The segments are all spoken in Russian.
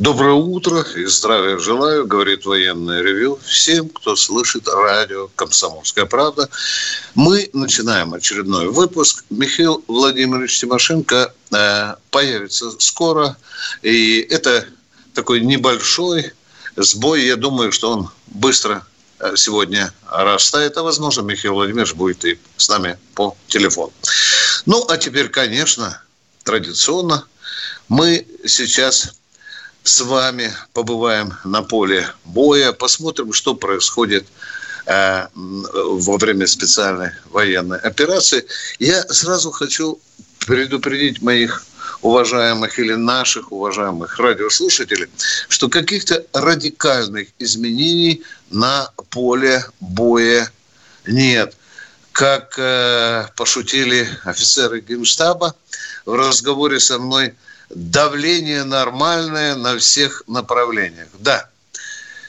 Доброе утро и здравия желаю, говорит военное ревю всем, кто слышит радио «Комсомольская правда». Мы начинаем очередной выпуск. Михаил Владимирович Тимошенко э, появится скоро. И это такой небольшой сбой. Я думаю, что он быстро э, сегодня растает, а возможно, Михаил Владимирович будет и с нами по телефону. Ну, а теперь, конечно, традиционно мы сейчас с вами побываем на поле боя, посмотрим, что происходит э, во время специальной военной операции. Я сразу хочу предупредить моих уважаемых или наших уважаемых радиослушателей, что каких-то радикальных изменений на поле боя нет. Как э, пошутили офицеры Генштаба в разговоре со мной – давление нормальное на всех направлениях. Да,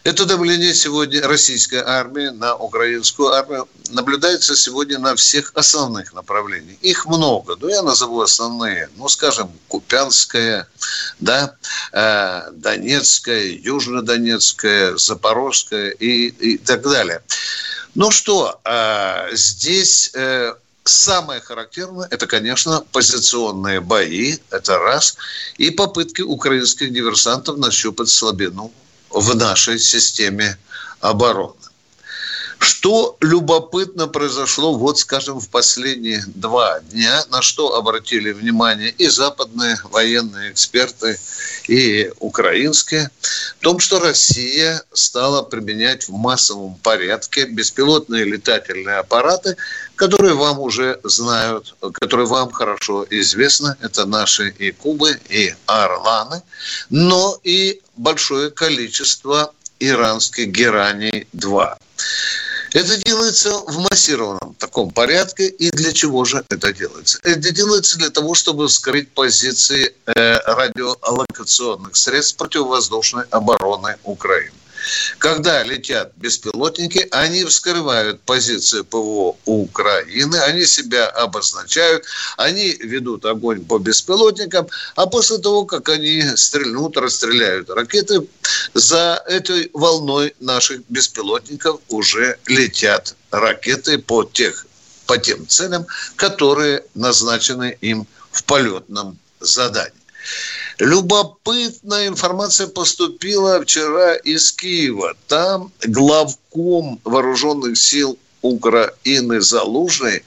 это давление сегодня российской армии на украинскую армию наблюдается сегодня на всех основных направлениях. Их много, но я назову основные. Ну, скажем, Купянская, да, э, Донецкая, Южнодонецкая, Запорожская и, и так далее. Ну что, э, здесь э, Самое характерное – это, конечно, позиционные бои, это раз, и попытки украинских диверсантов нащупать слабину в нашей системе обороны. Что любопытно произошло, вот, скажем, в последние два дня, на что обратили внимание и западные военные эксперты, и украинские, в том, что Россия стала применять в массовом порядке беспилотные летательные аппараты, которые вам уже знают, которые вам хорошо известны. Это наши и Кубы, и Орланы, но и большое количество иранских Гераний-2. Это делается в массированном таком порядке. И для чего же это делается? Это делается для того, чтобы скрыть позиции э, радиолокационных средств противовоздушной обороны Украины. Когда летят беспилотники, они вскрывают позиции ПВО Украины, они себя обозначают, они ведут огонь по беспилотникам, а после того, как они стрельнут, расстреляют ракеты, за этой волной наших беспилотников уже летят ракеты по, тех, по тем целям, которые назначены им в полетном задании. Любопытная информация поступила вчера из Киева. Там главком вооруженных сил Украины Залужный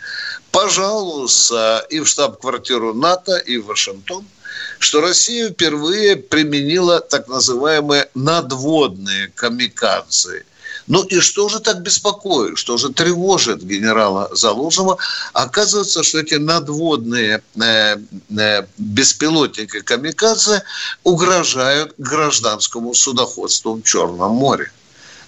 пожалуйста, и в штаб-квартиру НАТО, и в Вашингтон, что Россия впервые применила так называемые надводные камикадзе – ну и что же так беспокоит, что же тревожит генерала Залужного? Оказывается, что эти надводные э, э, беспилотники камикадзе угрожают гражданскому судоходству в Черном море.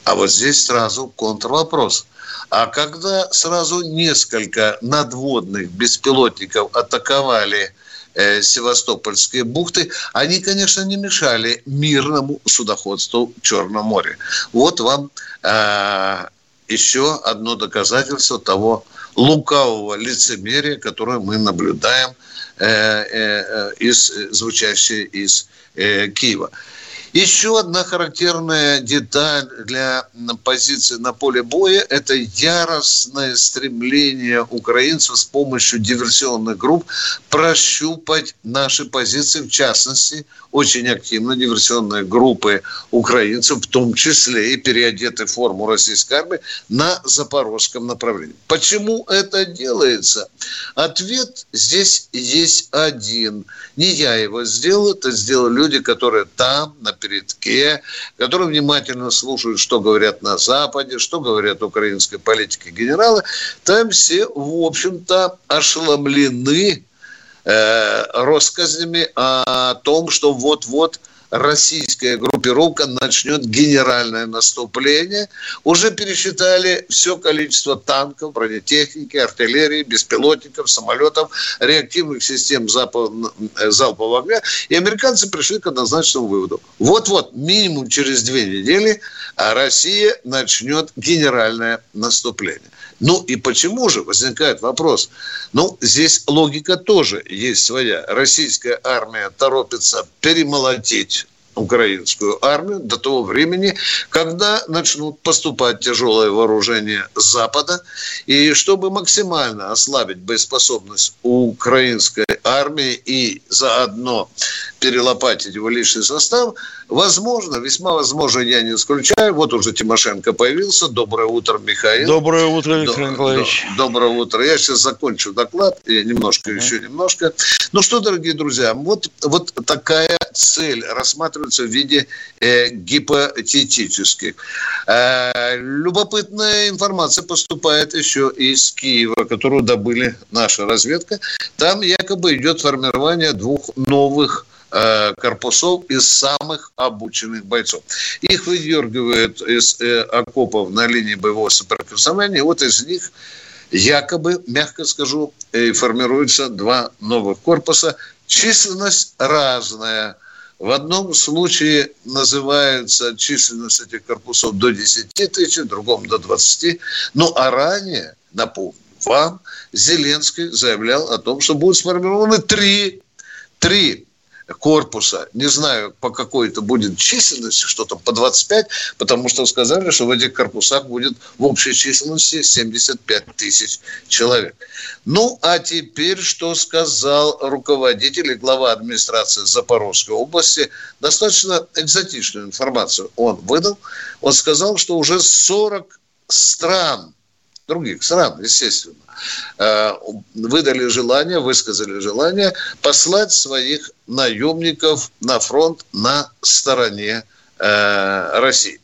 А вот здесь сразу контрвопрос. А когда сразу несколько надводных беспилотников атаковали э, Севастопольские бухты, они, конечно, не мешали мирному судоходству в Черном море. Вот вам э, еще одно доказательство того лукавого лицемерия, которое мы наблюдаем э, э, из, звучащее из э, Киева. Еще одна характерная деталь для позиции на поле боя – это яростное стремление украинцев с помощью диверсионных групп прощупать наши позиции, в частности, очень активно диверсионные группы украинцев, в том числе и переодеты в форму российской армии, на запорожском направлении. Почему это делается? Ответ здесь есть один. Не я его сделал, это сделали люди, которые там, на передке, которые внимательно слушают, что говорят на Западе, что говорят украинской политики генералы. Там все, в общем-то, ошеломлены э, россказнями о том, что вот-вот российская группировка начнет генеральное наступление. Уже пересчитали все количество танков, бронетехники, артиллерии, беспилотников, самолетов, реактивных систем залпового огня. И американцы пришли к однозначному выводу. Вот-вот, минимум через две недели Россия начнет генеральное наступление. Ну и почему же, возникает вопрос. Ну, здесь логика тоже есть своя. Российская армия торопится перемолотить украинскую армию до того времени, когда начнут поступать тяжелое вооружение Запада. И чтобы максимально ослабить боеспособность украинской армии и заодно перелопатить его личный состав, возможно, весьма возможно, я не исключаю. Вот уже Тимошенко появился. Доброе утро, Михаил. Доброе утро, Виктор До, Николаевич. Доброе утро. Я сейчас закончу доклад, и немножко, uh-huh. еще немножко. Ну что, дорогие друзья, вот, вот такая цель рассматривается в виде э, гипотетических. Э, любопытная информация поступает еще из Киева, которую добыли наша разведка. Там якобы идет формирование двух новых Э, корпусов из самых обученных бойцов. Их выдергивают из э, окопов на линии боевого соприкосновения. Вот из них якобы, мягко скажу, э, формируются два новых корпуса. Численность разная. В одном случае называется численность этих корпусов до 10 тысяч, в другом до 20. Ну, а ранее, напомню вам, Зеленский заявлял о том, что будут сформированы три, три корпуса. Не знаю, по какой это будет численности, что там, по 25, потому что сказали, что в этих корпусах будет в общей численности 75 тысяч человек. Ну, а теперь, что сказал руководитель и глава администрации Запорожской области, достаточно экзотичную информацию он выдал. Он сказал, что уже 40 стран, других стран, естественно, Э, выдали желание, высказали желание послать своих наемников на фронт на стороне э, России.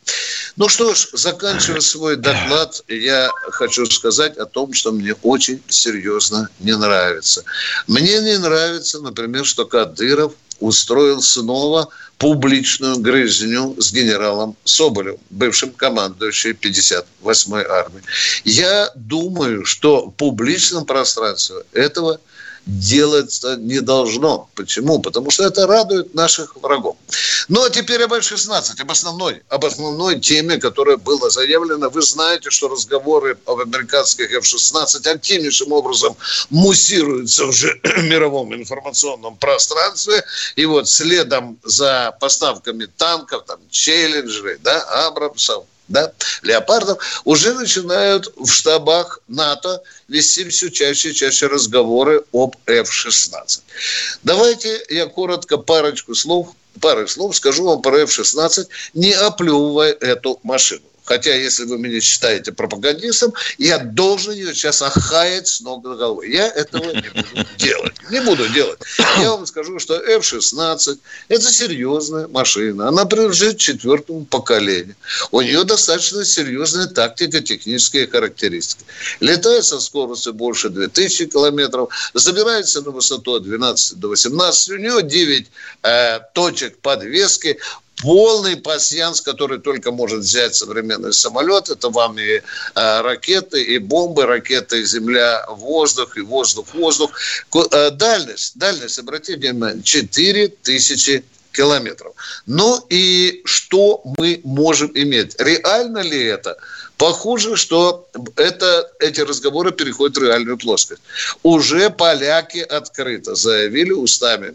Ну что ж, заканчивая свой доклад, я хочу сказать о том, что мне очень серьезно не нравится. Мне не нравится, например, что Кадыров устроил снова публичную грызню с генералом Соболевым, бывшим командующим 58-й армией. Я думаю, что в публичном пространстве этого делаться не должно. Почему? Потому что это радует наших врагов. Ну, а теперь об F-16, об основной, об основной теме, которая была заявлена. Вы знаете, что разговоры об американских F-16 активнейшим образом муссируются уже в мировом информационном пространстве. И вот следом за поставками танков, там, челленджеры, да, Абрамсов, да, леопардов, уже начинают в штабах НАТО вести все чаще и чаще разговоры об F-16. Давайте я коротко парочку слов, пары слов скажу вам про F-16, не оплевывая эту машину. Хотя, если вы меня считаете пропагандистом, я должен ее сейчас охаять с ног до головы. Я этого не буду делать. Не буду делать. Я вам скажу, что F-16 – это серьезная машина. Она принадлежит четвертому поколению. У нее достаточно серьезная тактика, технические характеристики. Летает со скоростью больше 2000 километров, забирается на высоту от 12 до 18. У нее 9 э, точек подвески полный пассианс, который только может взять современный самолет. Это вам и э, ракеты, и бомбы, ракеты земля-воздух, и воздух-воздух. Э, дальность, дальность, обратите внимание, 4000 километров. Ну и что мы можем иметь? Реально ли это? Похоже, что это, эти разговоры переходят в реальную плоскость. Уже поляки открыто заявили устами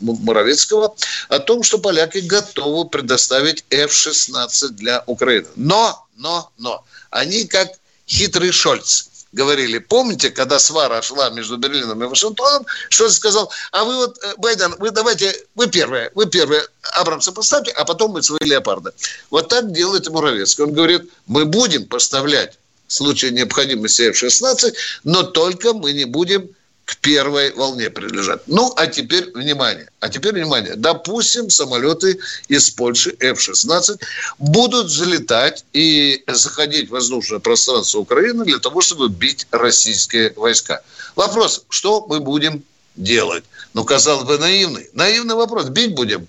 Моровецкого о том, что поляки готовы предоставить F-16 для Украины. Но, но, но, они как хитрый Шольц говорили. Помните, когда свара шла между Берлином и Вашингтоном, что он сказал, а вы вот, э, Байден, вы давайте, вы первые, вы первые Абрамса поставьте, а потом мы свои леопарды. Вот так делает и Муравецкий. Он говорит, мы будем поставлять в случае необходимости F-16, но только мы не будем к первой волне принадлежат. Ну, а теперь внимание. А теперь внимание. Допустим, самолеты из Польши F-16 будут взлетать и заходить в воздушное пространство Украины для того, чтобы бить российские войска. Вопрос, что мы будем делать? Ну, казалось бы, наивный. Наивный вопрос. Бить будем?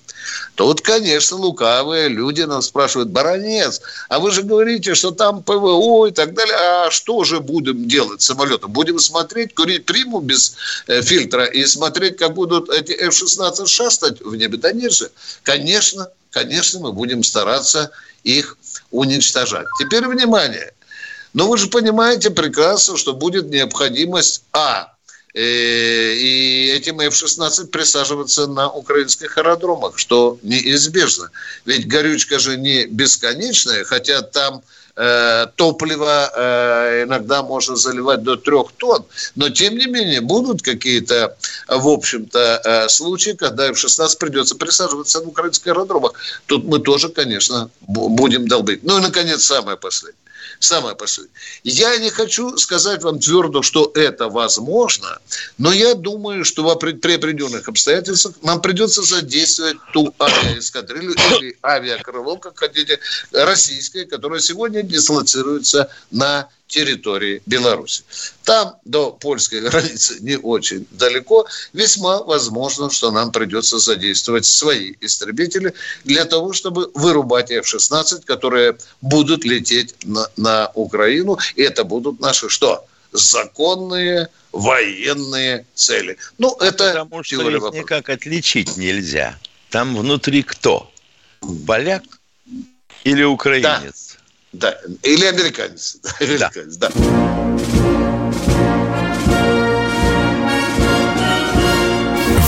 Вот, конечно, лукавые люди нас спрашивают, баронец, а вы же говорите, что там ПВО и так далее. А что же будем делать с самолетом? Будем смотреть, курить приму без э, фильтра и смотреть, как будут эти F-16 шастать в небе? Да нет же. Конечно, конечно, мы будем стараться их уничтожать. Теперь внимание. Но вы же понимаете прекрасно, что будет необходимость, а, и этим F-16 присаживаться на украинских аэродромах, что неизбежно. Ведь горючка же не бесконечная, хотя там э, топливо э, иногда можно заливать до трех тонн, но тем не менее будут какие-то, в общем-то, э, случаи, когда F-16 придется присаживаться на украинских аэродромах. Тут мы тоже, конечно, будем долбить. Ну и, наконец, самое последнее самое последнее. Я не хочу сказать вам твердо, что это возможно, но я думаю, что при определенных обстоятельствах нам придется задействовать ту авиаэскадрилью или авиакрыло, как хотите, российское, которое сегодня дислоцируется на территории Беларуси. Там до польской границы не очень далеко. Весьма возможно, что нам придется задействовать свои истребители для того, чтобы вырубать F-16, которые будут лететь на, на Украину. И это будут наши что? Законные военные цели. Ну, а это Потому что их вопроса. никак отличить нельзя. Там внутри кто? Поляк или украинец? Да. Да, или американец. американец да. да.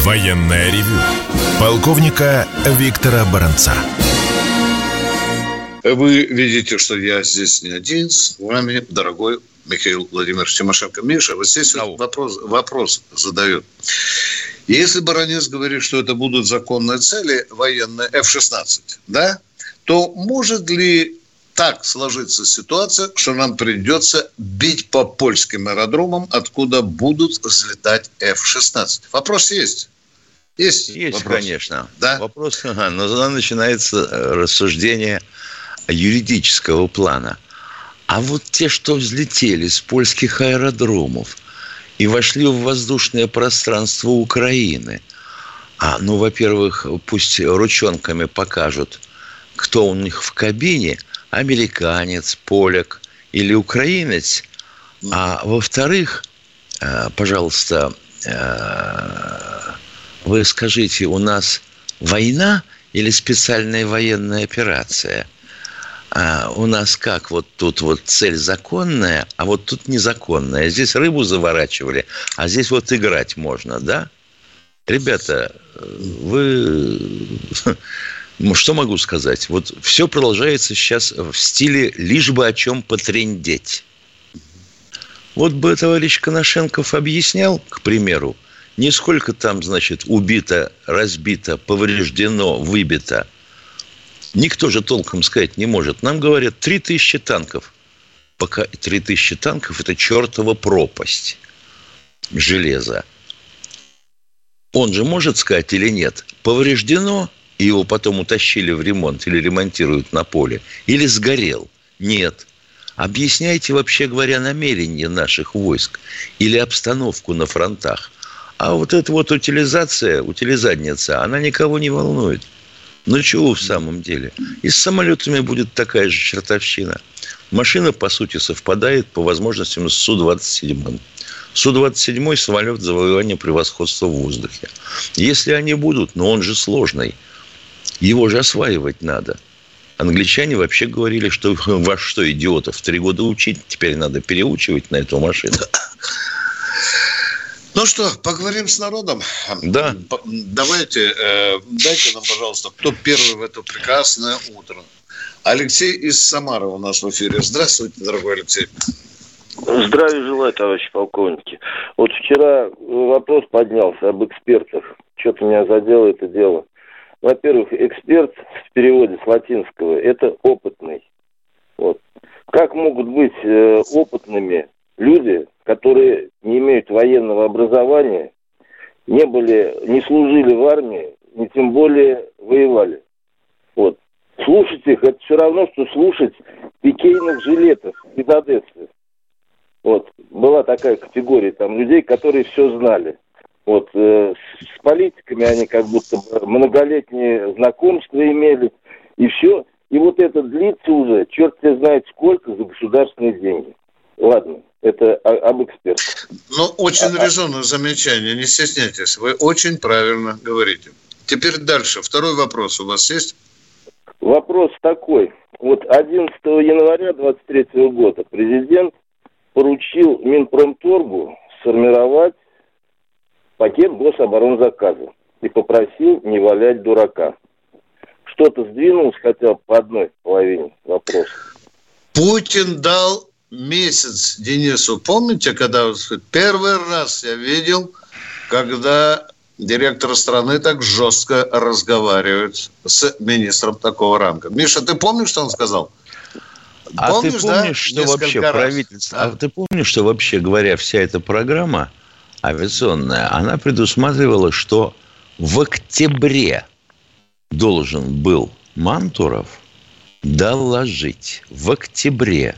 Военная ревю. Полковника Виктора Баранца. Вы видите, что я здесь не один. С вами, дорогой Михаил Владимирович Тимошенко. Миша, вот здесь вот вопрос, вопрос задают. Если Баранец говорит, что это будут законные цели военные F-16, да, то может ли так сложится ситуация, что нам придется бить по польским аэродромам, откуда будут взлетать F-16. Вопрос есть. Есть, есть вопрос? конечно. Да? Вопрос, ага, но тогда начинается э, рассуждение юридического плана. А вот те, что взлетели с польских аэродромов и вошли в воздушное пространство Украины, а, ну, во-первых, пусть ручонками покажут, кто у них в кабине – американец, поляк или украинец. А во-вторых, э, пожалуйста, э, вы скажите, у нас война или специальная военная операция? А у нас как вот тут вот цель законная, а вот тут незаконная. Здесь рыбу заворачивали, а здесь вот играть можно, да? Ребята, вы ну, что могу сказать? Вот все продолжается сейчас в стиле «лишь бы о чем потрендеть». Вот бы товарищ Коношенков объяснял, к примеру, не сколько там, значит, убито, разбито, повреждено, выбито. Никто же толком сказать не может. Нам говорят, 3000 танков. Пока 3000 танков – это чертова пропасть железа. Он же может сказать или нет? Повреждено – и его потом утащили в ремонт или ремонтируют на поле, или сгорел. Нет. Объясняйте, вообще говоря, намерения наших войск или обстановку на фронтах. А вот эта вот утилизация, утилизадница, она никого не волнует. Ну чего в самом деле? И с самолетами будет такая же чертовщина. Машина, по сути, совпадает по возможностям с Су-27. Су-27 самолет завоевания превосходства в воздухе. Если они будут, но он же сложный – его же осваивать надо. Англичане вообще говорили, что вас что, идиотов, три года учить, теперь надо переучивать на эту машину. Ну что, поговорим с народом? Да. Давайте, э, дайте нам, пожалуйста, кто первый в это прекрасное утро. Алексей из Самары у нас в эфире. Здравствуйте, дорогой Алексей. Здравия желаю, товарищи полковники. Вот вчера вопрос поднялся об экспертах. Что-то меня задело это дело во-первых, эксперт в переводе с латинского – это опытный. Вот. Как могут быть э, опытными люди, которые не имеют военного образования, не были, не служили в армии, не тем более воевали. Вот. Слушать их – это все равно, что слушать пикейных жилетов Одессы. Вот. Была такая категория там людей, которые все знали. Вот э, с политиками они как будто многолетние знакомства имели, и все. И вот это длится уже, черт тебе знает сколько, за государственные деньги. Ладно, это об экспертах. Ну, очень а, резонное замечание, не стесняйтесь. Вы очень правильно говорите. Теперь дальше. Второй вопрос у вас есть? Вопрос такой. Вот 11 января 2023 года президент поручил Минпромторгу сформировать пакет гособоронзаказа и попросил не валять дурака. Что-то сдвинулось хотя бы по одной половине вопроса. Путин дал месяц Денису. Помните, когда первый раз я видел, когда директор страны так жестко разговаривает с министром такого ранга. Миша, ты помнишь, что он сказал? А помнишь, ты помнишь, да? что Несколько вообще раз. правительство... А? а ты помнишь, что вообще говоря, вся эта программа авиационная, она предусматривала, что в октябре должен был Мантуров доложить в октябре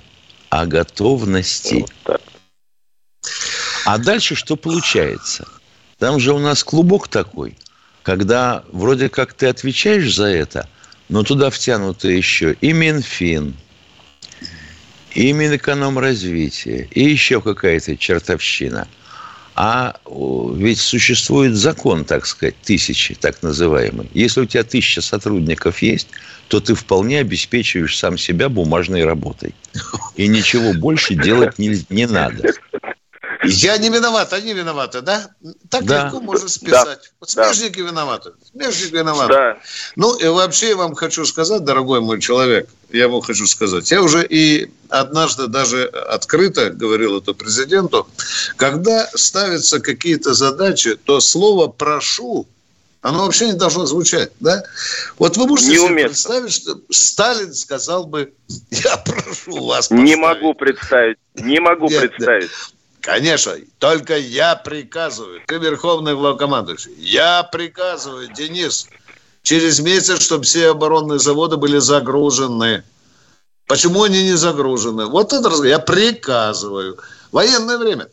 о готовности. А дальше что получается? Там же у нас клубок такой, когда вроде как ты отвечаешь за это, но туда втянуты еще и Минфин, и Минэкономразвитие, и еще какая-то чертовщина. А ведь существует закон, так сказать, тысячи, так называемый. Если у тебя тысяча сотрудников есть, то ты вполне обеспечиваешь сам себя бумажной работой. И ничего больше делать не, не надо. Я не виноват, они виноваты, да? Так да. легко можно списать. Да. Смежники да. виноваты. Смежники виноваты. Да. Ну, и вообще я вам хочу сказать, дорогой мой человек, я вам хочу сказать, я уже и однажды даже открыто говорил это президенту, когда ставятся какие-то задачи, то слово «прошу» оно вообще не должно звучать, да? Вот вы можете себе представить, что Сталин сказал бы, я прошу вас поставить. Не могу представить, не могу Нет, представить. Конечно, только я приказываю, ты верховный главкомандующий, я приказываю, Денис, через месяц, чтобы все оборонные заводы были загружены. Почему они не загружены? Вот это я приказываю. Военное время.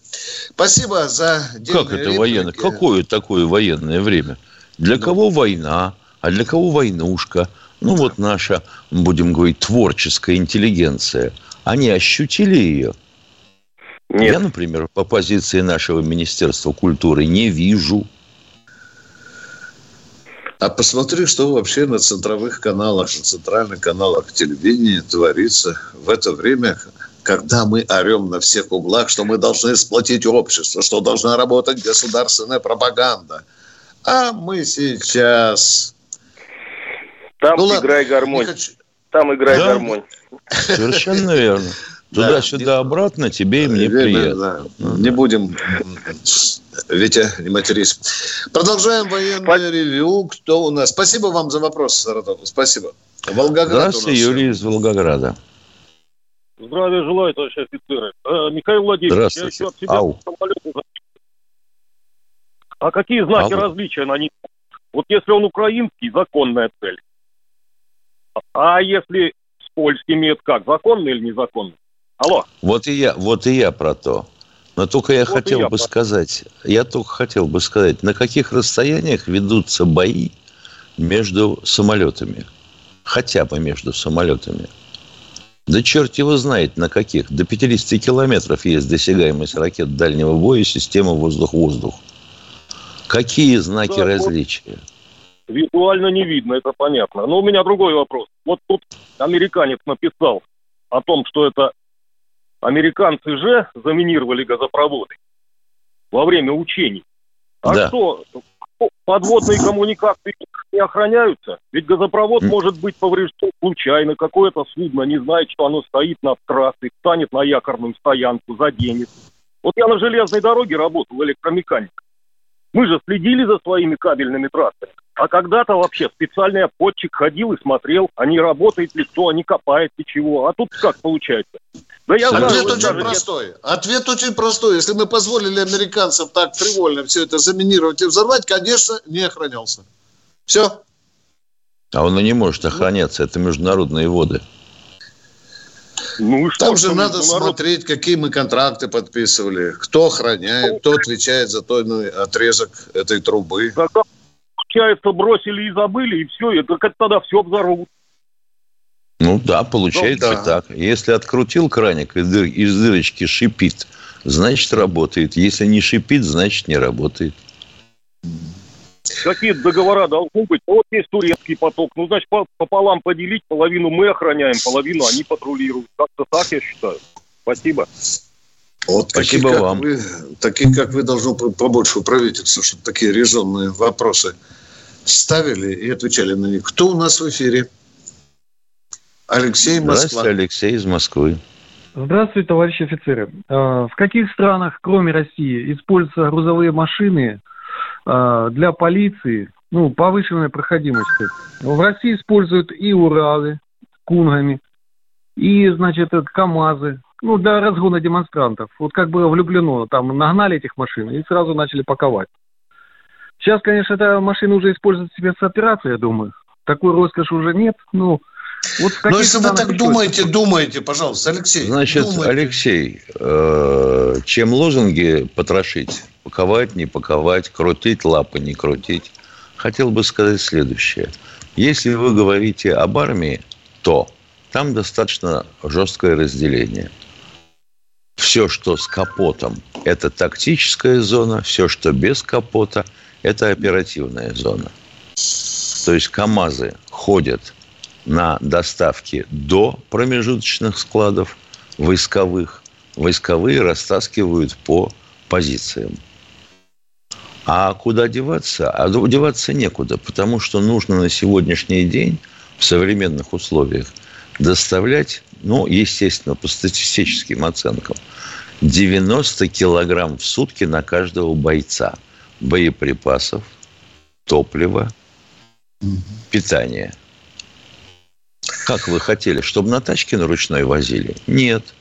Спасибо за Как это реплики. военное? Какое такое военное время? Для ну. кого война, а для кого войнушка? Ну вот наша, будем говорить, творческая интеллигенция. Они ощутили ее – нет. Я, например, по позиции нашего Министерства культуры не вижу. А посмотри, что вообще на центровых каналах, на центральных каналах телевидения творится в это время, когда мы орем на всех углах, что мы должны сплотить общество, что должна работать государственная пропаганда. А мы сейчас... Там ну, играй гармонь. Хочу... Там играй да? гармонь. Совершенно верно. Туда-сюда, обратно, тебе и мне приятно. Да. Не будем, Витя, не матерись. Продолжаем военное ревю. Кто у нас? Спасибо вам за вопрос, Саратов. Спасибо. Волгоград Здравствуйте, Юрий из Волгограда. Здравия желаю, товарищ офицеры. Э, Михаил Владимирович, я еще от себя Ау. А какие знаки Ау. различия на них? Вот если он украинский, законная цель. А если с польскими, это как, законный или незаконный? Алло. Вот и я, вот и я про то. Но только я вот хотел я бы про... сказать, я только хотел бы сказать, на каких расстояниях ведутся бои между самолетами. Хотя бы между самолетами. Да черт его знает на каких. До 50 километров есть досягаемость ракет дальнего боя системы воздух-воздух. Какие знаки да, различия? Вот визуально не видно, это понятно. Но у меня другой вопрос. Вот тут американец написал о том, что это Американцы же заминировали газопроводы во время учений. А да. что, подводные коммуникации не охраняются? Ведь газопровод может быть поврежден случайно. Какое-то судно не знает, что оно стоит над трассой, встанет на якорную стоянку, заденет. Вот я на железной дороге работал электромехаником. Мы же следили за своими кабельными трассами. А когда-то вообще специальный обходчик ходил и смотрел, а не работает ли кто, а не копает ли чего. А тут как получается? Да я Ответ знаю, очень простой. Нет. Ответ очень простой. Если мы позволили американцам так привольно все это заминировать и взорвать, конечно, не охранялся. Все. А он и не может охраняться. Это международные воды. Ну, что, Там же надо народ... смотреть, какие мы контракты подписывали, кто охраняет, кто отвечает за той ну, отрезок этой трубы. Когда, получается, бросили и забыли, и все, это как тогда все взорвут. Ну да, получается ну, да. так. Если открутил краник, и из дырочки шипит, значит работает. Если не шипит, значит не работает. Какие договора должны быть? Вот есть турецкий поток. Ну, значит, пополам поделить. Половину мы охраняем, половину они патрулируют. Как-то так, я считаю. Спасибо. Вот Спасибо такие, вам. Вы, такие, как вы, должны побольше у правительства, чтобы такие резонные вопросы ставили и отвечали на них. Кто у нас в эфире? Алексей Москва. Здравствуйте, Алексей из Москвы. Здравствуйте, товарищи офицеры. А, в каких странах, кроме России, используются грузовые машины а, для полиции, ну, повышенной проходимости? В России используют и Уралы кунгами, и, значит, КАМАЗы, ну, для разгона демонстрантов. Вот как было влюблено, там нагнали этих машин и сразу начали паковать. Сейчас, конечно, эта машина уже используется в спецоперации, я думаю. Такой роскоши уже нет, ну, вот Но если вы так думаете, думаете, пожалуйста, Алексей. Значит, думайте. Алексей, э, чем лозунги потрошить? Паковать, не паковать, крутить лапы, не крутить. Хотел бы сказать следующее. Если вы говорите об армии, то там достаточно жесткое разделение. Все, что с капотом, это тактическая зона, все, что без капота, это оперативная зона. То есть КАМАЗы ходят на доставке до промежуточных складов войсковых. Войсковые растаскивают по позициям. А куда деваться? А деваться некуда, потому что нужно на сегодняшний день в современных условиях доставлять, ну, естественно, по статистическим оценкам, 90 килограмм в сутки на каждого бойца боеприпасов, топлива, питания – как вы хотели, чтобы на тачке на ручной возили? Нет.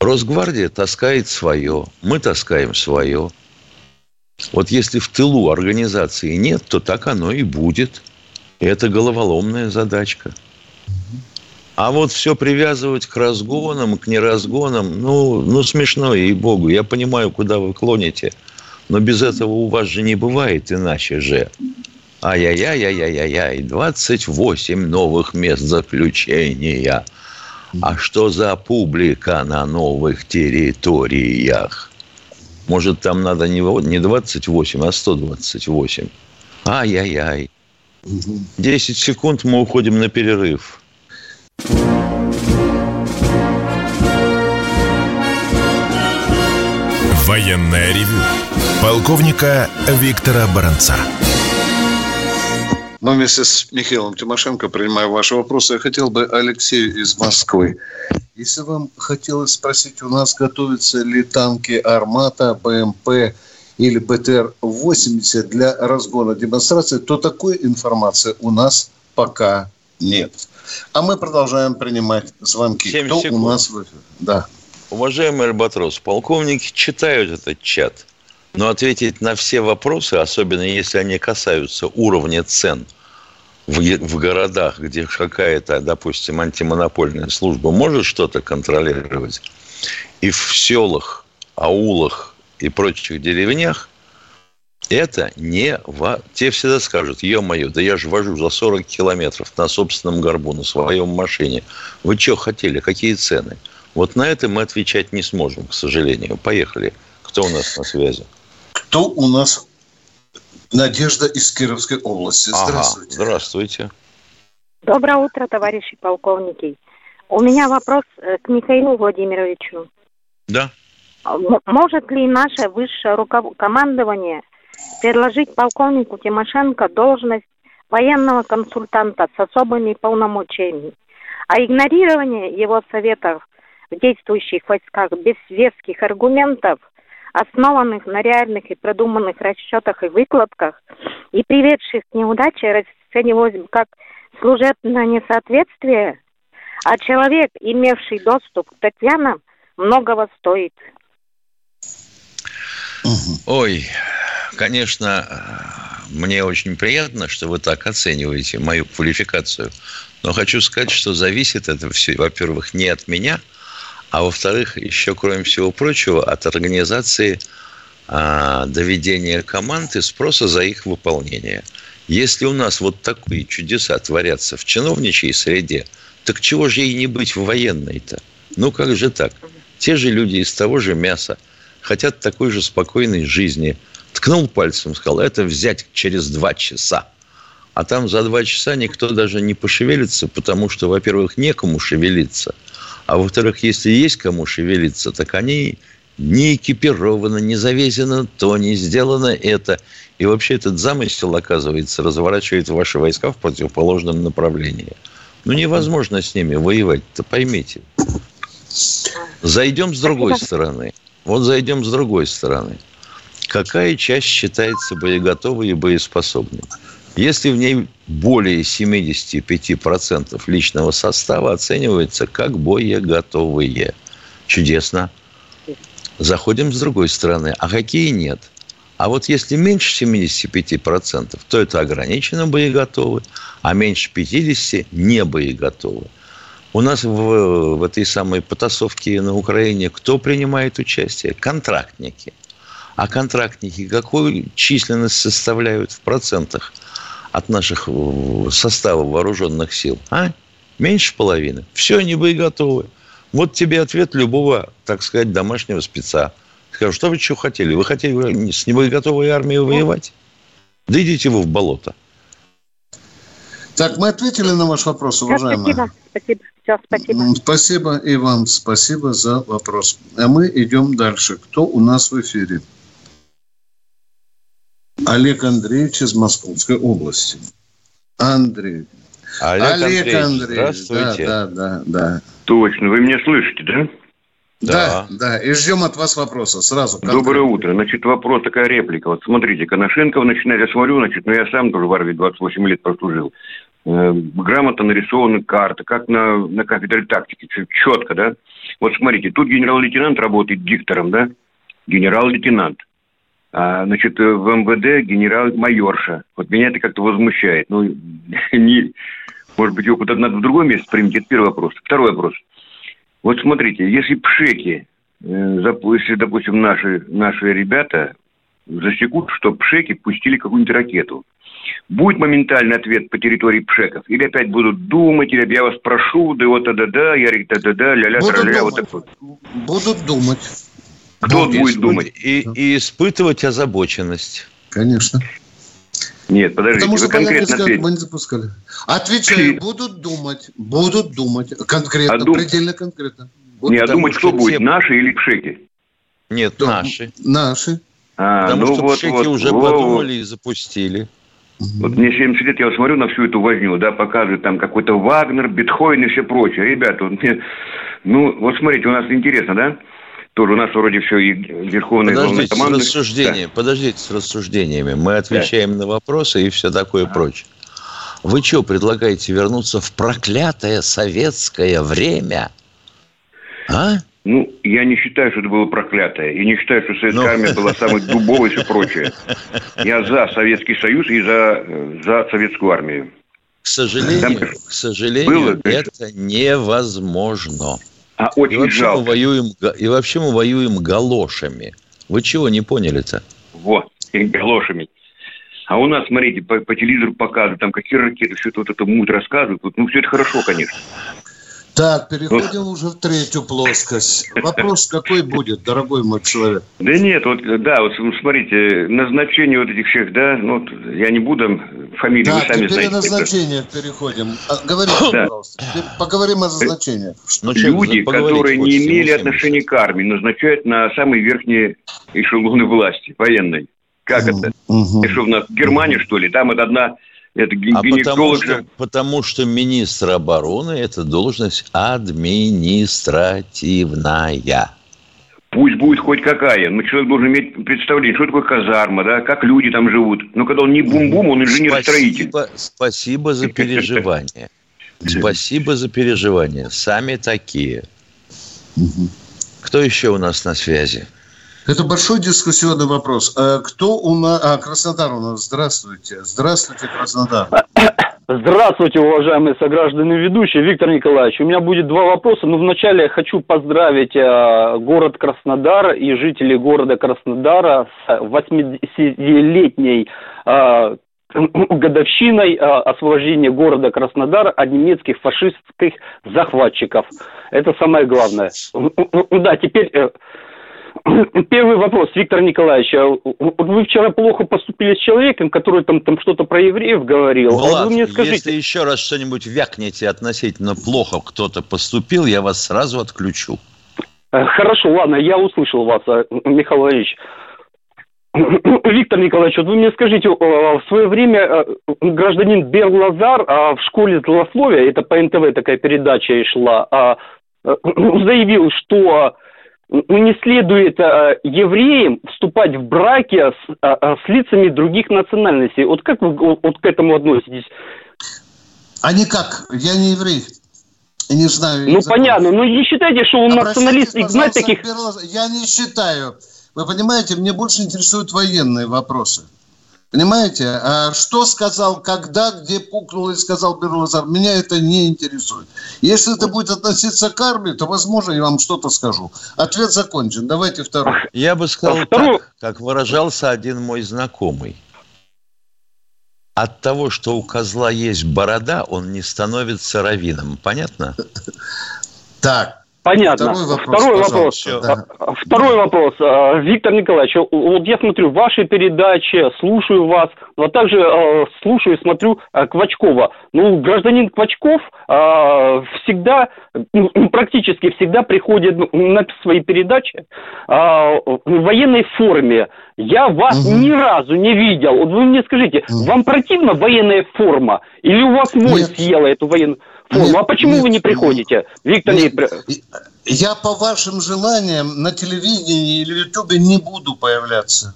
Росгвардия таскает свое, мы таскаем свое. Вот если в тылу организации нет, то так оно и будет. И это головоломная задачка. А вот все привязывать к разгонам, к неразгонам, ну, ну смешно, ей-богу. Я понимаю, куда вы клоните, но без этого у вас же не бывает иначе же. Ай-яй-яй-яй-яй-яй, 28 новых мест заключения. А что за публика на новых территориях? Может, там надо не 28, а 128. Ай-яй-яй. 10 секунд мы уходим на перерыв. Военная ревю. Полковника Виктора Баранца. Но вместе с Михаилом Тимошенко принимаю ваши вопросы. Я хотел бы Алексею из Москвы. Если вам хотелось спросить, у нас готовятся ли танки «Армата», «БМП» или БТР-80 для разгона демонстрации, то такой информации у нас пока нет. А мы продолжаем принимать звонки. Кто секунд. у нас в эфире? Да. Уважаемый Альбатрос, полковники читают этот чат, но ответить на все вопросы, особенно если они касаются уровня цен – в, в городах, где какая-то, допустим, антимонопольная служба может что-то контролировать, и в селах, аулах и прочих деревнях это не... Во... Те всегда скажут, ё-моё, да я же вожу за 40 километров на собственном горбу, на своем машине. Вы что хотели? Какие цены? Вот на это мы отвечать не сможем, к сожалению. Поехали. Кто у нас на связи? Кто у нас Надежда из Кировской области. Здравствуйте. Ага, здравствуйте. Доброе утро, товарищи полковники. У меня вопрос э, к Михаилу Владимировичу. Да. Может ли наше высшее руководство предложить полковнику Тимошенко должность военного консультанта с особыми полномочиями, а игнорирование его советов в действующих войсках без веских аргументов – основанных на реальных и продуманных расчетах и выкладках и приведших к неудаче расценивалось как служебное несоответствие, а человек, имевший доступ к Татьянам, многого стоит. Ой, конечно, мне очень приятно, что вы так оцениваете мою квалификацию. Но хочу сказать, что зависит это все, во-первых, не от меня, а во-вторых, еще, кроме всего прочего, от организации а, доведения команд и спроса за их выполнение. Если у нас вот такие чудеса творятся в чиновничьей среде, так чего же и не быть в военной-то? Ну как же так? Те же люди из того же мяса хотят такой же спокойной жизни. Ткнул пальцем, сказал, это взять через два часа. А там за два часа никто даже не пошевелится, потому что, во-первых, некому шевелиться. А во-вторых, если есть кому шевелиться, так они не экипированы, не завезено то, не сделано это. И вообще этот замысел, оказывается, разворачивает ваши войска в противоположном направлении. Ну, невозможно с ними воевать-то, поймите. Зайдем с другой стороны. Вот зайдем с другой стороны. Какая часть считается боеготовой и боеспособной? Если в ней более 75% личного состава оценивается как боеготовые. Чудесно. Заходим с другой стороны. А какие нет? А вот если меньше 75%, то это ограниченно боеготовы, а меньше 50% не боеготовы. У нас в, в этой самой потасовке на Украине кто принимает участие? Контрактники. А контрактники какую численность составляют в процентах от наших э, состава вооруженных сил? А? Меньше половины. Все, они боеготовы. Вот тебе ответ любого, так сказать, домашнего спеца. Скажу, что вы что хотели? Вы хотели с небоеготовой армией воевать? Да идите вы в болото. Так, мы ответили на ваш вопрос, уважаемые. Да, спасибо, спасибо. Все, спасибо. Спасибо и вам спасибо за вопрос. А мы идем дальше. Кто у нас в эфире? Олег Андреевич из Московской области. Андрей. Олег, Олег Андреевич, Андреевич здравствуйте. Да, да, да, да. Точно, вы меня слышите, да? Да, да, да. И ждем от вас вопроса сразу. Доброе утро. Значит, вопрос, такая реплика. Вот смотрите, Коношенков начинает, я смотрю, значит, ну я сам тоже в армии 28 лет прослужил. Э, грамотно нарисованы карты, как на, на кафедре тактики, четко, да? Вот смотрите, тут генерал-лейтенант работает диктором, да? Генерал-лейтенант. А, значит, в МВД генерал-майорша. Вот меня это как-то возмущает. Ну, не, может быть, его куда-то надо в другое место примите. Это первый вопрос. Второй вопрос. Вот смотрите, если пшеки, э, если, допустим, наши, наши ребята засекут, что пшеки пустили какую-нибудь ракету, Будет моментальный ответ по территории пшеков? Или опять будут думать, или я вас прошу, да вот да-да-да, Ярик да-да-да, ля-ля, тра-ля, вот так вот. Будут думать. Кто будет, будет думать? И, и испытывать озабоченность. Конечно. Нет, подождите, Потому что вы конкретно ответите. мы не запускали. Отвечаю, будут думать, будут думать. Конкретно, а дум... предельно конкретно. Будут не, а думать кто будет, наши или пшеки? Нет, да, наши. Наши. А, Потому ну что вот, пшеки вот, уже вот, подумали и запустили. Вот мне 70 лет, я смотрю на всю эту возню, да, показывают там какой-то Вагнер, Бетхойн и все прочее. Ребята, вот мне, ну, вот смотрите, у нас интересно, да? Тоже у нас вроде все и верховные Подождите с рассуждением, да. подождите с рассуждениями. Мы отвечаем да. на вопросы и все такое а. прочее. Вы что, предлагаете вернуться в проклятое советское время? А? Ну, я не считаю, что это было проклятое. Я не считаю, что советская Но... Ну. армия была самой дубовой и все прочее. Я за Советский Союз и за, за советскую армию. К сожалению, Там, к сожалению было, это невозможно. А очень и вообще жалко. Мы воюем, и вообще мы воюем галошами. Вы чего не поняли-то? Вот, галошами. А у нас, смотрите, по, по телевизору показывают, там какие ракеты, все это вот это муть рассказывают. Ну, все это хорошо, конечно. Так, переходим вот. уже в третью плоскость. Вопрос какой будет, дорогой мой человек? Да нет, вот, да, вот смотрите, назначение вот этих всех, да, ну, вот, я не буду, фамилии да, вы сами знаете. Да, назначение переходим. А, говорите, да. пожалуйста. Поговорим о назначениях. Ну, Люди, которые не имели отношения к армии, назначают на самые верхние эшелоны власти, военной. Как это? Угу. Это что, у нас в Германии, что ли? Там это одна это а потому что, потому что министр обороны – это должность административная. Пусть будет хоть какая, но человек должен иметь представление, что такое казарма, да, как люди там живут. Но когда он не бум-бум, он инженер-строитель. Спасибо, спасибо за переживание. Спасибо за переживание. Сами такие. Кто еще у нас на связи? Это большой дискуссионный вопрос. А кто у нас... А, Краснодар у нас. Здравствуйте. Здравствуйте, Краснодар. Здравствуйте, уважаемые сограждане ведущие. Виктор Николаевич, у меня будет два вопроса. Но вначале я хочу поздравить э, город Краснодар и жителей города Краснодара с 80-летней э, годовщиной э, освобождения города Краснодар от немецких фашистских захватчиков. Это самое главное. Да, теперь э, Первый вопрос, Виктор Николаевич. А вы вчера плохо поступили с человеком, который там, там что-то про евреев говорил. Влад, а вы мне скажите... если еще раз что-нибудь вякнете относительно плохо кто-то поступил, я вас сразу отключу. Э, хорошо, ладно, я услышал вас, э, Михаил Владимирович. Виктор Николаевич, вот вы мне скажите, в свое время э, гражданин Берлазар в школе злословия, это по НТВ такая передача шла, а, заявил, что не следует э, евреям вступать в браки с, э, с лицами других национальностей. Вот как вы вот к этому относитесь? А никак. Я не еврей. Я не знаю. Ну, понятно. Но не считайте, что он националист и знает таких... Я не считаю. Вы понимаете, мне больше интересуют военные вопросы. Понимаете? А что сказал, когда, где пукнул и сказал Берлазар, меня это не интересует. Если это будет относиться к армии, то, возможно, я вам что-то скажу. Ответ закончен. Давайте второй. Я бы сказал а так, как выражался один мой знакомый. От того, что у козла есть борода, он не становится раввином. Понятно? Так, Понятно. Второй вопрос. Второй вопрос. Да. Второй вопрос. А, Виктор Николаевич, вот я смотрю ваши передачи, слушаю вас, но также э, слушаю и смотрю э, Квачкова. Ну, гражданин Квачков э, всегда, ну, практически всегда приходит на свои передачи в военной форме. Я вас угу. ни разу не видел. Вот вы мне скажите, угу. вам противна военная форма? Или у вас моль съела эту военную форму. Нет, а почему нет, вы не приходите, Виктор? Нет, не... Я по вашим желаниям на телевидении или в Ютубе не буду появляться.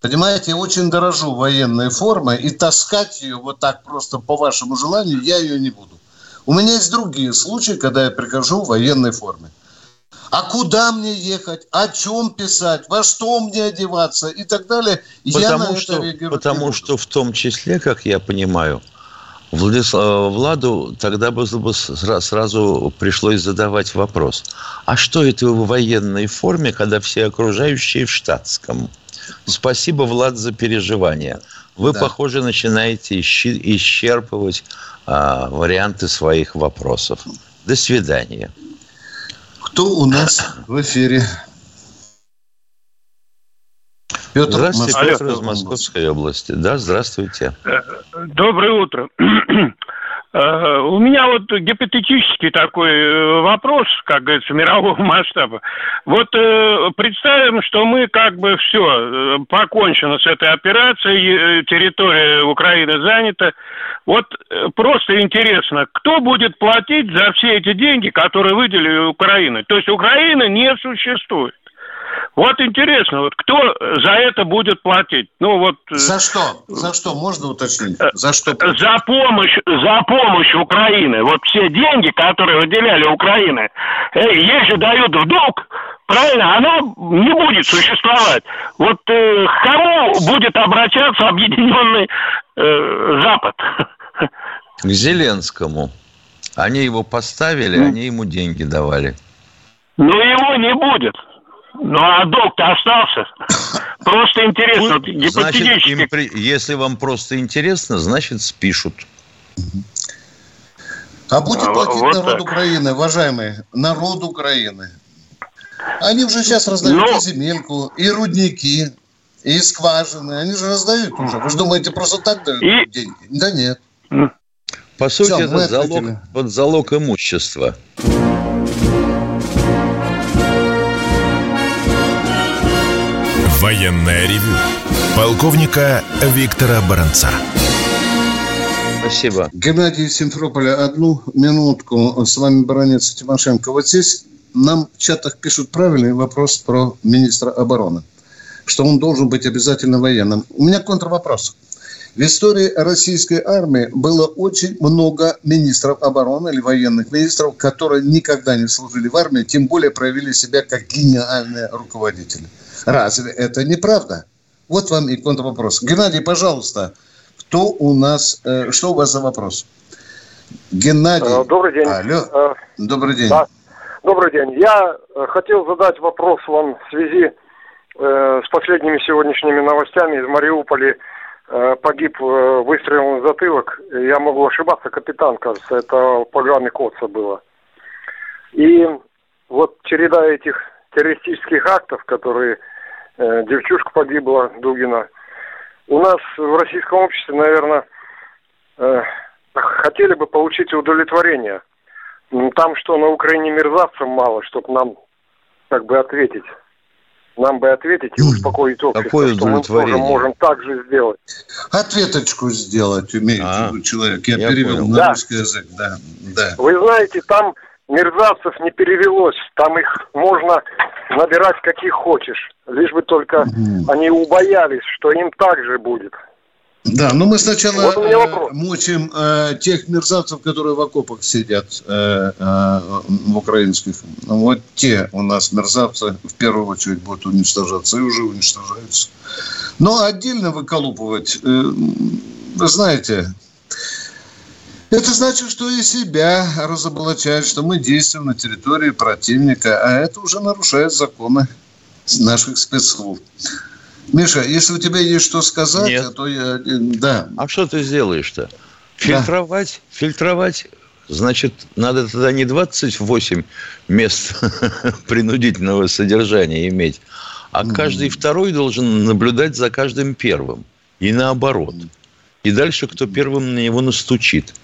Понимаете, я очень дорожу военной формой, и таскать ее вот так просто по вашему желанию я ее не буду. У меня есть другие случаи, когда я прихожу в военной форме. А куда мне ехать? О чем писать? Во что мне одеваться? И так далее. Потому, я что, потому что в том числе, как я понимаю, Владислав, Владу тогда бы сразу пришлось задавать вопрос. А что это вы в военной форме, когда все окружающие в штатском? Спасибо, Влад, за переживания. Вы, да. похоже, начинаете исчерпывать а, варианты своих вопросов. До свидания. Кто у нас в эфире? Петр, здравствуйте, Москва. Петр из Московской области. Да, здравствуйте. Э, доброе утро. Э, у меня вот гипотетический такой э, вопрос, как говорится, мирового масштаба. Вот представим, что мы как бы все, покончено с этой операцией, территория Украины занята. Вот просто интересно, кто будет платить за все эти деньги, которые выделили Украина? То есть Украина не существует. Вот интересно, вот кто за это будет платить? Ну вот. Э, за что? За что можно уточнить? За что? За помощь, за помощь Украины. Вот все деньги, которые выделяли Украины, э, если дают в долг, правильно, оно не будет существовать. Вот э, к кому будет обращаться объединенный э, Запад? К Зеленскому. Они его поставили, mm. они ему деньги давали. Но его не будет. Ну, а долг-то остался. Просто интересно. Значит, при... если вам просто интересно, значит, спишут. А будет а, платить вот народ так. Украины, уважаемые, народ Украины. Они уже сейчас раздают. Ну. и земельку, и рудники, и скважины. Они же раздают уже. Вы же думаете, просто так дают и... деньги? Да нет. По сути, Все, это залог, под залог имущества. Военное ревю полковника Виктора Баранца. Спасибо. Геннадий Симферополя, одну минутку. С вами Баранец Тимошенко. Вот здесь нам в чатах пишут правильный вопрос про министра обороны. Что он должен быть обязательно военным. У меня контрвопрос. В истории российской армии было очень много министров обороны или военных министров, которые никогда не служили в армии, тем более проявили себя как гениальные руководители – Разве это неправда? Вот вам и контрвопрос. Геннадий, пожалуйста, кто у нас, э, что у вас за вопрос? Геннадий. Э, добрый день. Алло. Э, Добрый день. Да. Добрый день. Я хотел задать вопрос вам в связи э, с последними сегодняшними новостями из Мариуполя. Э, погиб э, выстрелом в затылок. Я могу ошибаться, капитан, кажется, это в программе Коца было. И вот череда этих террористических актов, которые э, девчушка погибла, Дугина, у нас в российском обществе, наверное, э, хотели бы получить удовлетворение. Там что, на Украине мерзавцев мало, чтобы нам как бы ответить. Нам бы ответить и успокоить общество, Какое что мы тоже можем так же сделать. Ответочку сделать умеет а, человек. Я, я перевел понял. на да. русский язык. Да, да. Вы знаете, там мерзавцев не перевелось. Там их можно набирать каких хочешь. Лишь бы только угу. они убоялись, что им так же будет. Да, но мы сначала вот мучим э, тех мерзавцев, которые в окопах сидят, э, э, в украинских. Вот те у нас мерзавцы в первую очередь будут уничтожаться и уже уничтожаются. Но отдельно выколупывать, э, вы знаете, это значит, что и себя разоблачать, что мы действуем на территории противника, а это уже нарушает законы наших спецслужб. Миша, если у тебя есть что сказать, Нет. то я... Да. А что ты сделаешь-то? Фильтровать? Да. Фильтровать? Значит, надо тогда не 28 мест принудительного содержания иметь, а каждый второй должен наблюдать за каждым первым. И наоборот. И дальше кто первым на него настучит.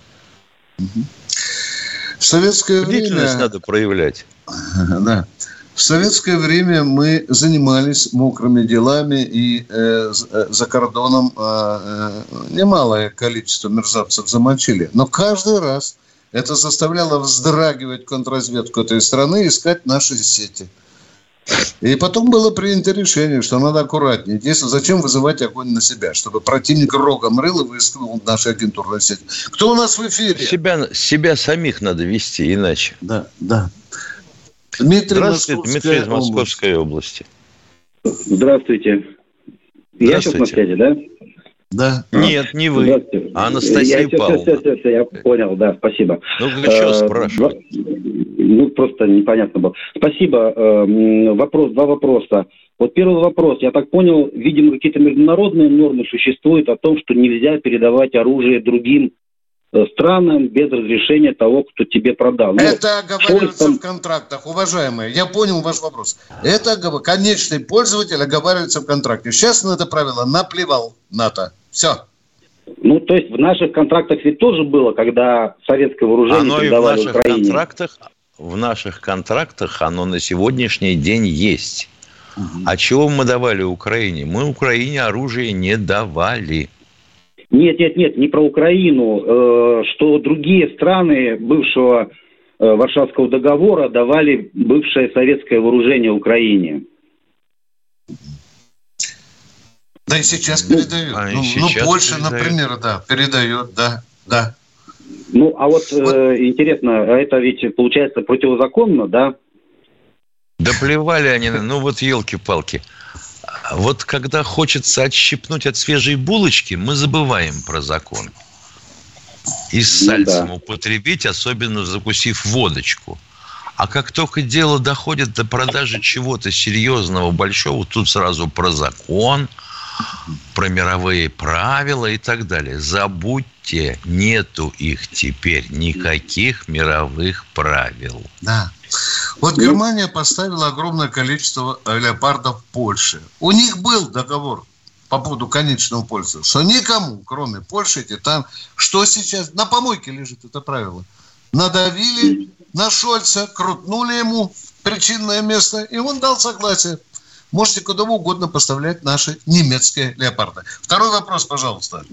В советское Бдительность время... надо проявлять. Да. В советское время мы занимались мокрыми делами, и э, э за кордоном э, э, немалое количество мерзавцев замочили. Но каждый раз это заставляло вздрагивать контрразведку этой страны искать наши сети. И потом было принято решение, что надо аккуратнее действовать. Зачем вызывать огонь на себя? Чтобы противник рогом рыл и выискивал наши агентурные сети. Кто у нас в эфире? Себя, себя самих надо вести иначе. Да, да. Дмитрий, Здравствуйте, Дмитрий из Московской области. Здравствуйте. Я сейчас на связи, да? Да. Нет, не вы, а Анастасия я, Павловна. Все, все, все, я понял, да, спасибо. Ну, вы что э, спрашивать? Ну, просто непонятно было. Спасибо. Э, вопрос, два вопроса. Вот первый вопрос. Я так понял, видимо, какие-то международные нормы существуют о том, что нельзя передавать оружие другим Э, странам без разрешения того, кто тебе продал. Ну, это оговаривается там... в контрактах, уважаемые. Я понял ваш вопрос. Это конечный пользователь оговаривается в контракте. Сейчас на это правило наплевал НАТО. Все. Ну, то есть в наших контрактах ведь тоже было, когда советское вооружение оно передавали и в наших Украине. Контрактах, в наших контрактах оно на сегодняшний день есть. Угу. А чего мы давали Украине? Мы Украине оружие не давали. Нет, нет, нет, не про Украину, э, что другие страны бывшего э, Варшавского договора давали бывшее советское вооружение Украине. Да и сейчас передают. А, ну, ну, Польша, передают. например, да, передает, да, да. Ну, а вот, вот. Э, интересно, а это ведь получается противозаконно, да? Да плевали они, ну вот елки-палки. Вот когда хочется отщипнуть от свежей булочки, мы забываем про закон. И с ну, сальцем да. употребить, особенно закусив водочку. А как только дело доходит до продажи чего-то серьезного, большого, тут сразу про закон, про мировые правила и так далее. Забудьте, нету их теперь, никаких мировых правил. Да. Вот Германия поставила огромное количество леопардов в Польше. У них был договор по поводу конечного пользования, что никому, кроме Польши, эти там, что сейчас, на помойке лежит это правило. Надавили на Шольца, крутнули ему причинное место, и он дал согласие. Можете куда угодно поставлять наши немецкие леопарды. Второй вопрос, пожалуйста.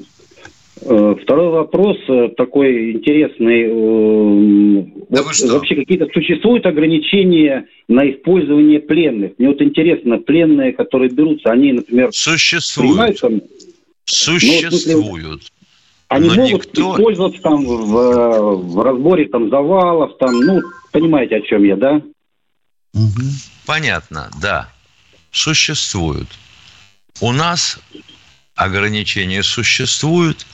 Э, второй вопрос э, такой интересный. Э, да вот вообще какие-то существуют ограничения на использование пленных? Мне вот интересно, пленные, которые берутся, они, например, существуют. Там, существуют. Ну, они Но могут никто... использоваться там в, в разборе там завалов, там, ну, понимаете, о чем я, да? Понятно, да. Существуют. У нас ограничения существуют,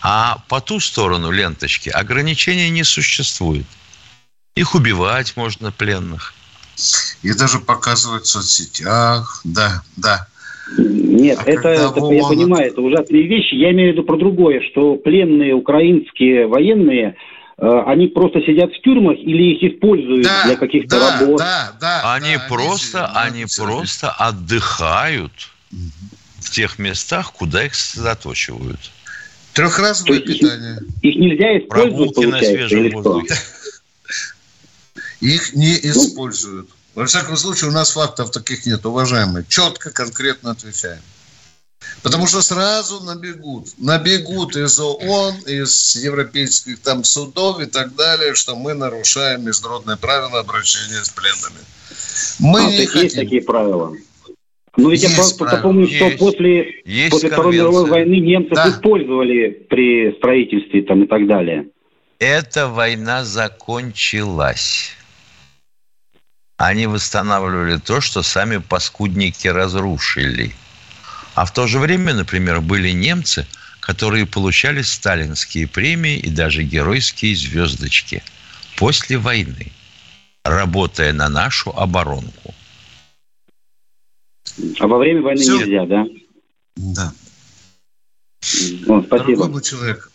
а по ту сторону ленточки ограничений не существует. Их убивать можно, пленных. И даже показывать в соцсетях, да, да. Нет, а это, это я понимаю, это ужасные вещи. Я имею в виду про другое, что пленные украинские военные, они просто сидят в тюрьмах или их используют да, для каких-то да, работ? Да, да, они да, просто, они, они просто отдыхают в тех местах, куда их сосредоточивают. Трехразовое питание. Их, их нельзя использовать, Прогулки на свежем воздухе. Их не используют. Во всяком случае, у нас фактов таких нет, уважаемые. Четко, конкретно отвечаем. Потому что сразу набегут. Набегут из ООН, из европейских там судов и так далее, что мы нарушаем международные правила обращения с пленными. Мы а, не хотим. Есть такие правила. Ну ведь есть я просто помню, что после, после Второй мировой войны немцы да. использовали при строительстве там и так далее. Эта война закончилась они восстанавливали то, что сами паскудники разрушили. А в то же время, например, были немцы, которые получали сталинские премии и даже геройские звездочки после войны, работая на нашу оборонку. А во время войны Все. нельзя, да? Да. О, спасибо. Дорогой мой человек,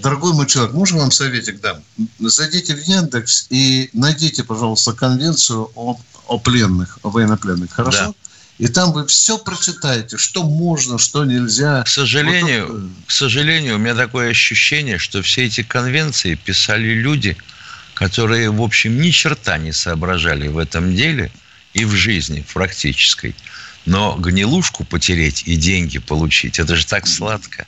дорогой мой человек, можно вам советик дам? Зайдите в Яндекс и найдите, пожалуйста, конвенцию о, о пленных, о военнопленных, хорошо? Да. И там вы все прочитаете, что можно, что нельзя. К сожалению, вот к сожалению, у меня такое ощущение, что все эти конвенции писали люди, которые, в общем, ни черта не соображали в этом деле и в жизни в практической. Но гнилушку потереть и деньги получить, это же так сладко.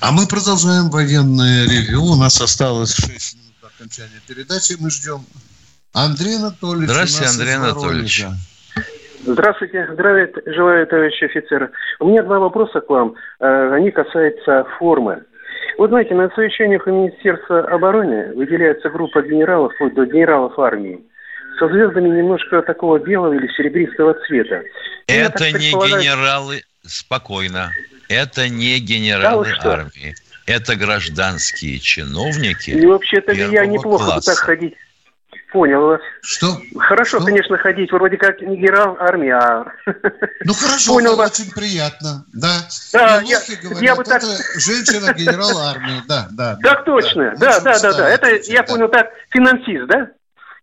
А мы продолжаем военное ревю. У нас осталось 6 минут до окончания передачи. Мы ждем Андрей Анатольевич. Здравствуйте, Андрей Анатольевич. Здравствуйте, здравия желаю, товарищи офицеры. У меня два вопроса к вам. Э, они касаются формы. Вы знаете, на совещаниях у Министерства обороны выделяется группа генералов, вплоть до генералов армии, со звездами немножко такого белого или серебристого цвета. Это не генералы, спокойно. Это не генералы да, армии. Это гражданские чиновники. И вообще-то я неплохо класса. так ходить. Понял вас. Что? Хорошо, Что? конечно, ходить вроде как не генерал армии, а... Ну хорошо, Понял вас. очень приятно. Да, да я, говорят, я бы так... женщина генерал армии, да, да. Так да, точно, да, да, да, да. Это, я понял, так, финансист, да?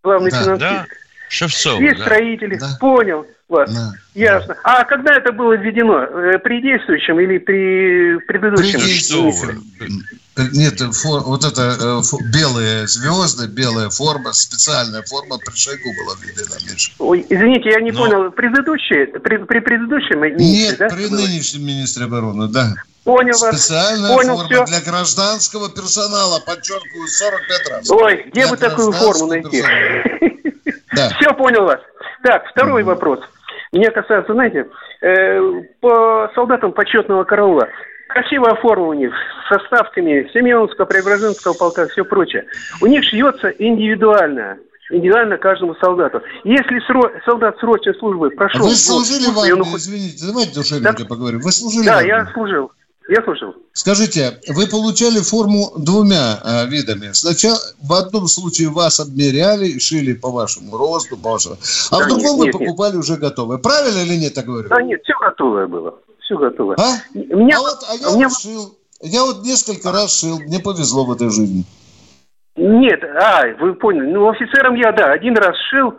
Главный да, финансист. Да. Шевцов. Есть да. строители, да. понял вас. Да. Ясно. А когда это было введено? Э, при действующем или при предыдущем? При действующем. Нет, фор, вот это э, фор, белые звезды, белая форма, специальная форма при Шойгу была введена, Миша. Ой, извините, я не Но... понял. Предыдущие, при, при предыдущем министре, Нет, да? при нынешнем министре обороны, да. Понял Специальная вас. Понял форма все. для гражданского персонала, подчеркиваю, 45 раз. Ой, где для бы такую форму найти? Да. Все понял вас. Так, второй угу. вопрос. Меня касается, знаете, э, по солдатам почетного караула. Красивая форма у них, со ставками Семеновского, Преображенского полка, все прочее. У них шьется индивидуально индивидуально каждому солдату. Если сро... солдат срочной службы прошел... А вы служили в армии, он... извините, давайте душевненько да? поговорим. Вы служили Да, я служил. Я слушал. Скажите, вы получали форму двумя э, видами. Сначала в одном случае вас обмеряли и шили по вашему росту, по вашему... А да, в другом нет, вы нет, покупали нет. уже готовое. Правильно или нет, так говорю? Да нет, все готовое было. Все готовое. А? Меня... а, вот, а я меня... вот шил. Я вот несколько раз шил. Мне повезло в этой жизни. Нет, а, вы поняли. Ну, офицером я, да, один раз шил,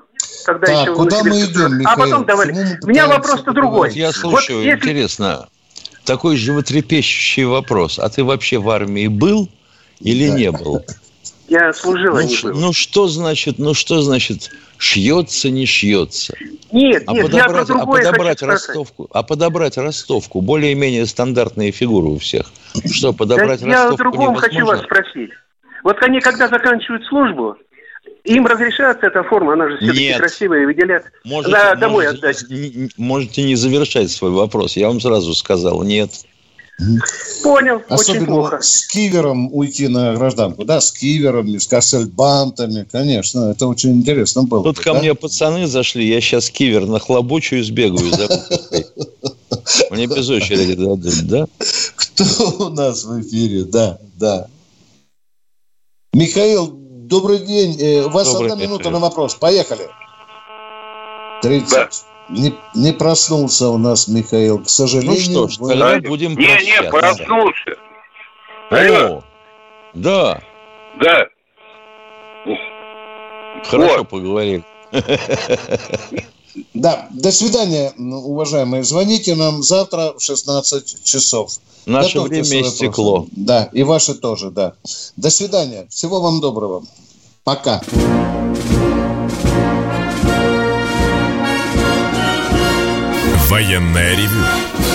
когда так, еще... куда мы идем, Михаил? А потом давали. У меня вопрос-то другой. Я слушаю, вот если... интересно такой животрепещущий вопрос. А ты вообще в армии был или не был? Я служил, а ну, не был. Ну что значит, ну что значит шьется, не шьется? Нет, а нет, подобрать, я про а подобрать ростовку, а подобрать ростовку, более-менее стандартные фигуры у всех. Что, подобрать да ростовку Я о другом невозможно? хочу вас спросить. Вот они, когда заканчивают службу, им разрешается эта форма, она же все-таки Нет. красивая, выделят. Можете, на, домой можете, отдать. Можете не завершать свой вопрос. Я вам сразу сказал, нет. Понял, Особенно очень плохо. с кивером уйти на гражданку, да, с киверами, с кассельбантами, конечно, это очень интересно было. Тут ко да? мне пацаны зашли, я сейчас кивер нахлобучу и сбегаю за Мне без очереди дадут, да? Кто у нас в эфире? Да, да. Михаил, добрый день. Э, у вас Добрый одна минута день. на вопрос. Поехали. 30. Да. Не, не проснулся у нас Михаил, к сожалению. Ну что ж, вы- тогда будем Не, не, прощаться. проснулся. Алло. Да, Да. хорошо поговорили. Да, до свидания, уважаемые. Звоните нам завтра в 16 часов. Наше Готовьте время вопросы. Да, и ваши тоже, да. До свидания. Всего вам доброго. Пока. Военное ревю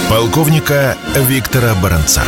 полковника Виктора Баранца.